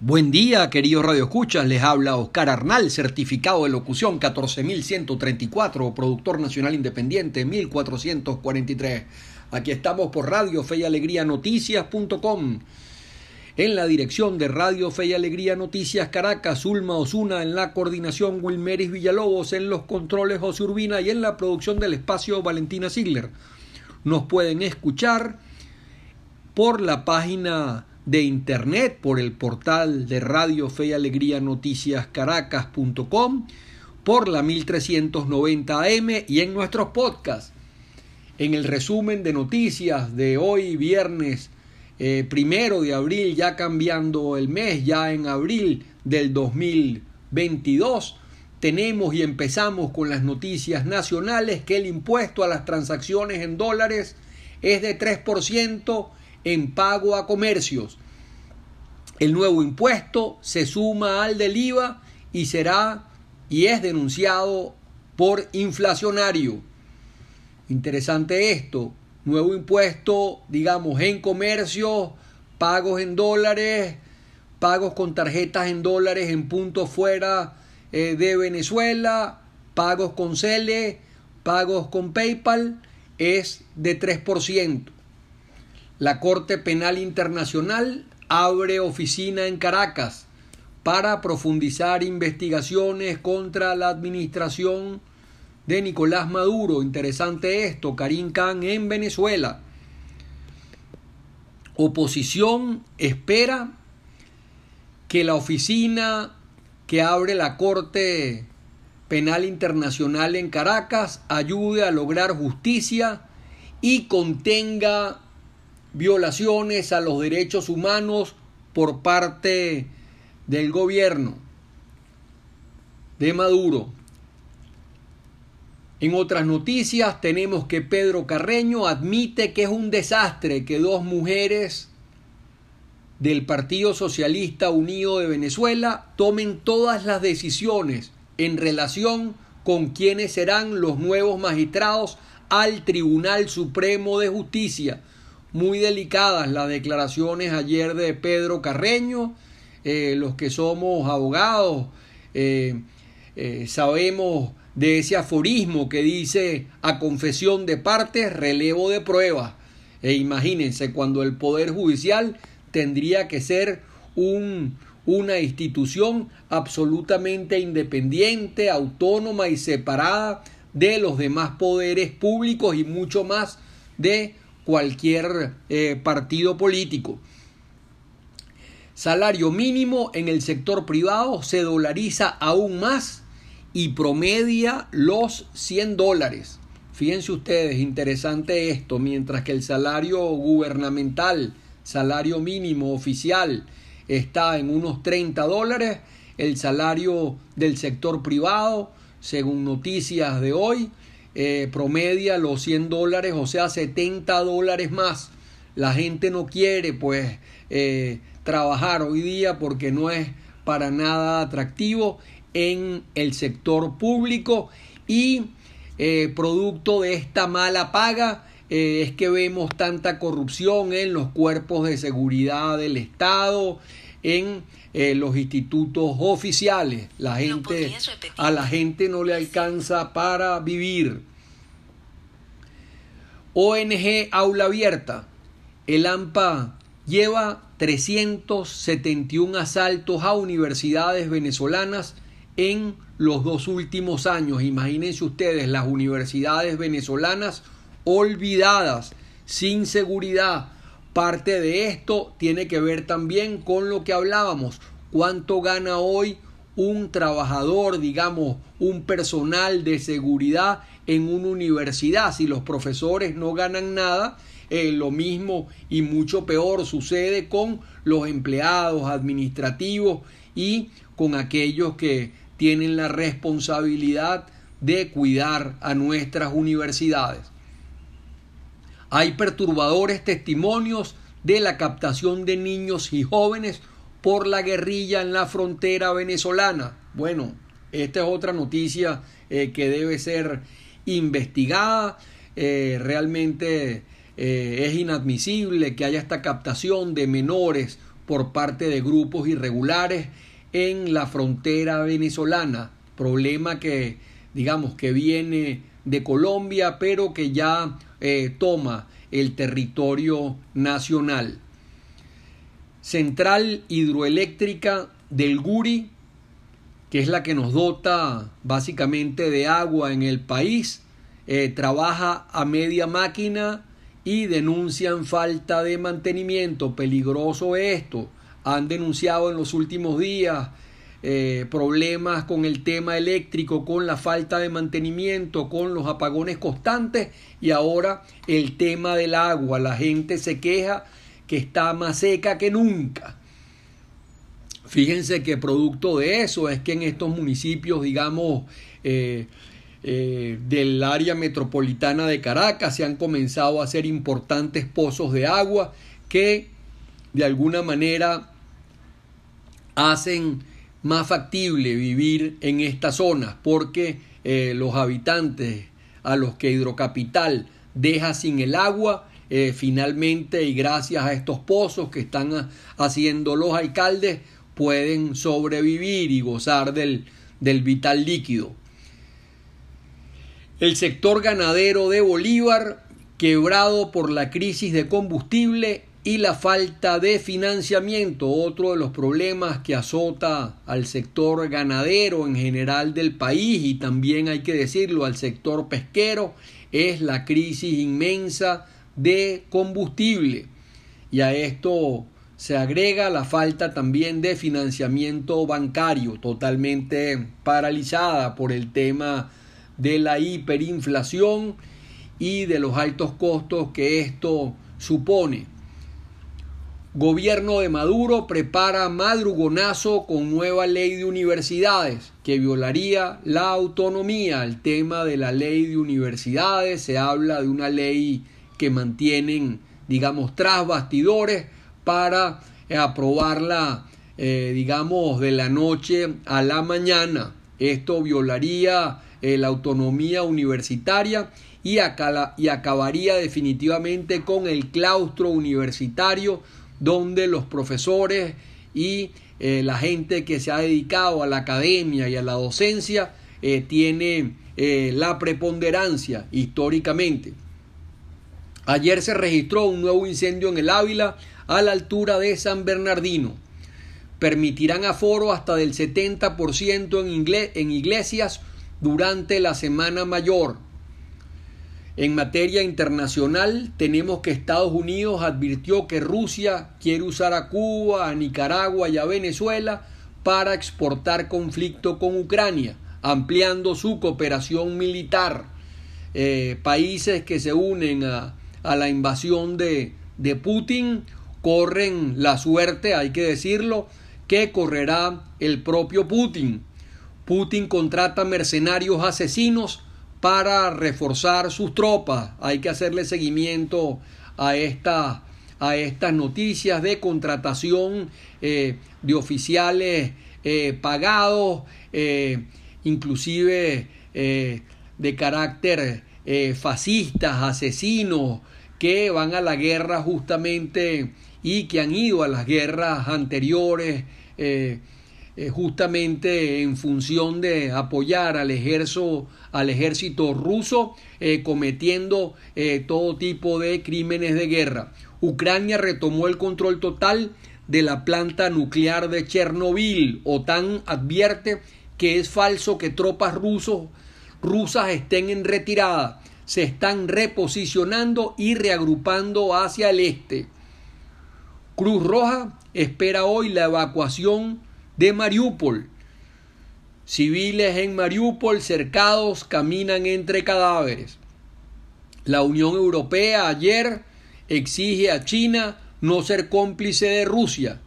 Buen día, queridos radioescuchas. Les habla Oscar Arnal, certificado de locución 14134, productor nacional independiente 1443. Aquí estamos por Radio Fe y Alegría Noticias.com. En la dirección de Radio Fe y Alegría Noticias Caracas, Ulma Osuna, en la coordinación Wilmeris Villalobos, en los controles José Urbina y en la producción del espacio Valentina Ziegler. Nos pueden escuchar por la página de internet por el portal de Radio Fe y Alegría Noticias Caracas.com, por la 1390 AM y en nuestros podcasts. En el resumen de noticias de hoy, viernes eh, primero de abril, ya cambiando el mes, ya en abril del 2022, tenemos y empezamos con las noticias nacionales que el impuesto a las transacciones en dólares es de 3% en pago a comercios. El nuevo impuesto se suma al del IVA y será y es denunciado por inflacionario. Interesante esto. Nuevo impuesto, digamos, en comercio, pagos en dólares, pagos con tarjetas en dólares en puntos fuera eh, de Venezuela, pagos con Cele, pagos con PayPal, es de 3%. La Corte Penal Internacional abre oficina en Caracas para profundizar investigaciones contra la administración de Nicolás Maduro. Interesante esto, Karim Khan en Venezuela. Oposición espera que la oficina que abre la Corte Penal Internacional en Caracas ayude a lograr justicia y contenga violaciones a los derechos humanos por parte del gobierno de Maduro. En otras noticias tenemos que Pedro Carreño admite que es un desastre que dos mujeres del Partido Socialista Unido de Venezuela tomen todas las decisiones en relación con quienes serán los nuevos magistrados al Tribunal Supremo de Justicia muy delicadas las declaraciones ayer de Pedro Carreño. Eh, los que somos abogados eh, eh, sabemos de ese aforismo que dice a confesión de partes, relevo de pruebas. E imagínense cuando el Poder Judicial tendría que ser un, una institución absolutamente independiente, autónoma y separada de los demás poderes públicos y mucho más de cualquier eh, partido político. Salario mínimo en el sector privado se dolariza aún más y promedia los 100 dólares. Fíjense ustedes, interesante esto, mientras que el salario gubernamental, salario mínimo oficial, está en unos 30 dólares, el salario del sector privado, según noticias de hoy, eh, promedia los 100 dólares, o sea, 70 dólares más. La gente no quiere pues eh, trabajar hoy día porque no es para nada atractivo en el sector público y eh, producto de esta mala paga es que vemos tanta corrupción en los cuerpos de seguridad del Estado, en los institutos oficiales. La gente, a la gente no le alcanza para vivir. ONG Aula Abierta. El AMPA lleva 371 asaltos a universidades venezolanas en los dos últimos años. Imagínense ustedes las universidades venezolanas olvidadas, sin seguridad, Parte de esto tiene que ver también con lo que hablábamos, cuánto gana hoy un trabajador, digamos, un personal de seguridad en una universidad. Si los profesores no ganan nada, eh, lo mismo y mucho peor sucede con los empleados administrativos y con aquellos que tienen la responsabilidad de cuidar a nuestras universidades. Hay perturbadores testimonios de la captación de niños y jóvenes por la guerrilla en la frontera venezolana. Bueno, esta es otra noticia eh, que debe ser investigada. Eh, realmente eh, es inadmisible que haya esta captación de menores por parte de grupos irregulares en la frontera venezolana, problema que digamos que viene de Colombia pero que ya eh, toma el territorio nacional. Central hidroeléctrica del Guri, que es la que nos dota básicamente de agua en el país, eh, trabaja a media máquina y denuncian falta de mantenimiento. Peligroso esto. Han denunciado en los últimos días eh, problemas con el tema eléctrico, con la falta de mantenimiento, con los apagones constantes y ahora el tema del agua. La gente se queja que está más seca que nunca. Fíjense que producto de eso es que en estos municipios, digamos, eh, eh, del área metropolitana de Caracas se han comenzado a hacer importantes pozos de agua que de alguna manera hacen más factible vivir en estas zonas porque eh, los habitantes a los que Hidrocapital deja sin el agua eh, finalmente y gracias a estos pozos que están haciendo los alcaldes pueden sobrevivir y gozar del, del vital líquido. El sector ganadero de Bolívar, quebrado por la crisis de combustible y la falta de financiamiento, otro de los problemas que azota al sector ganadero en general del país y también hay que decirlo al sector pesquero, es la crisis inmensa de combustible. Y a esto se agrega la falta también de financiamiento bancario, totalmente paralizada por el tema de la hiperinflación y de los altos costos que esto supone. Gobierno de Maduro prepara madrugonazo con nueva ley de universidades que violaría la autonomía. El tema de la ley de universidades se habla de una ley que mantienen, digamos, tras bastidores para aprobarla, eh, digamos, de la noche a la mañana. Esto violaría eh, la autonomía universitaria y, y acabaría definitivamente con el claustro universitario donde los profesores y eh, la gente que se ha dedicado a la academia y a la docencia eh, tiene la preponderancia históricamente. Ayer se registró un nuevo incendio en el Ávila a la altura de San Bernardino. Permitirán aforo hasta del 70% en, en iglesias durante la Semana Mayor. En materia internacional, tenemos que Estados Unidos advirtió que Rusia quiere usar a Cuba, a Nicaragua y a Venezuela para exportar conflicto con Ucrania, ampliando su cooperación militar. Eh, países que se unen a, a la invasión de, de Putin corren la suerte, hay que decirlo, que correrá el propio Putin. Putin contrata mercenarios asesinos para reforzar sus tropas. Hay que hacerle seguimiento a, esta, a estas noticias de contratación eh, de oficiales eh, pagados, eh, inclusive de carácter fascistas, asesinos, que van a la guerra justamente y que han ido a las guerras anteriores eh, justamente en función de apoyar al ejército, al ejército ruso eh, cometiendo eh, todo tipo de crímenes de guerra. Ucrania retomó el control total de la planta nuclear de Chernobyl. OTAN advierte que es falso que tropas rusas estén en retirada. Se están reposicionando y reagrupando hacia el este. Cruz Roja espera hoy la evacuación de Mariupol. Civiles en Mariupol cercados caminan entre cadáveres. La Unión Europea ayer exige a China no ser cómplice de Rusia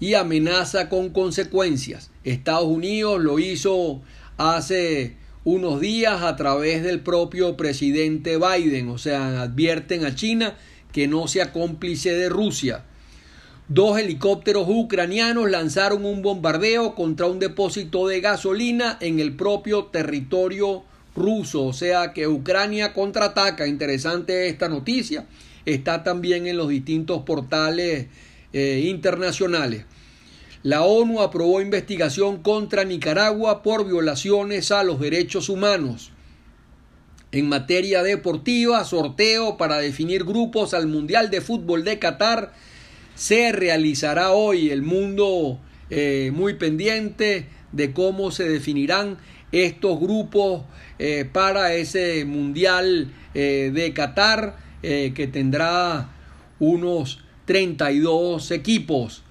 y amenaza con consecuencias. Estados Unidos lo hizo hace unos días a través del propio presidente Biden, o sea, advierten a China que no sea cómplice de Rusia. Dos helicópteros ucranianos lanzaron un bombardeo contra un depósito de gasolina en el propio territorio ruso, o sea que Ucrania contraataca. Interesante esta noticia. Está también en los distintos portales eh, internacionales. La ONU aprobó investigación contra Nicaragua por violaciones a los derechos humanos. En materia deportiva, sorteo para definir grupos al Mundial de Fútbol de Qatar se realizará hoy. El mundo eh, muy pendiente de cómo se definirán estos grupos eh, para ese Mundial eh, de Qatar que tendrá unos 32 equipos.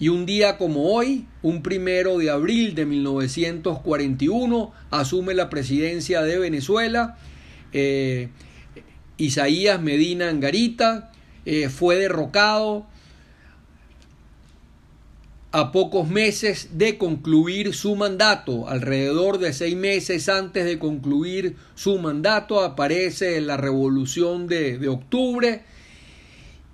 Y un día como hoy, un primero de abril de 1941, asume la presidencia de Venezuela. Isaías Medina Angarita fue derrocado a pocos meses de concluir su mandato. Alrededor de seis meses antes de concluir su mandato aparece la revolución de, octubre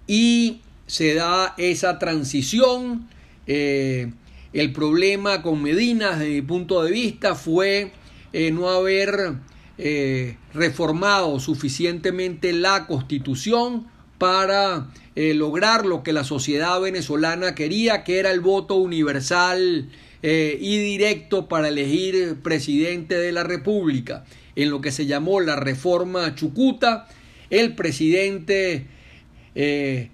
y se da esa transición eh, el problema con Medina, desde mi punto de vista, fue eh, no haber eh, reformado suficientemente la constitución para lograr lo que la sociedad venezolana quería, que era el voto universal y directo para elegir presidente de la República. En lo que se llamó la reforma Chucuta, el presidente de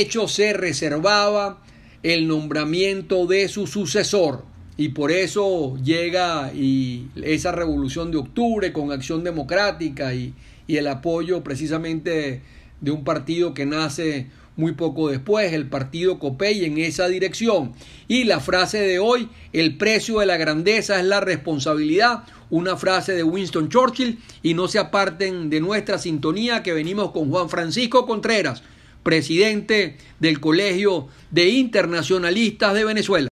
hecho se reservaba el nombramiento de su sucesor. Y por eso llega y esa revolución de octubre con acción democrática y, y el apoyo precisamente de un partido que nace muy poco después, el partido Copey en esa dirección. Y la frase de hoy, el precio de la grandeza es la responsabilidad, una frase de Winston Churchill, y no se aparten de nuestra sintonía que venimos con Juan Francisco Contreras presidente del Colegio de Internacionalistas de Venezuela.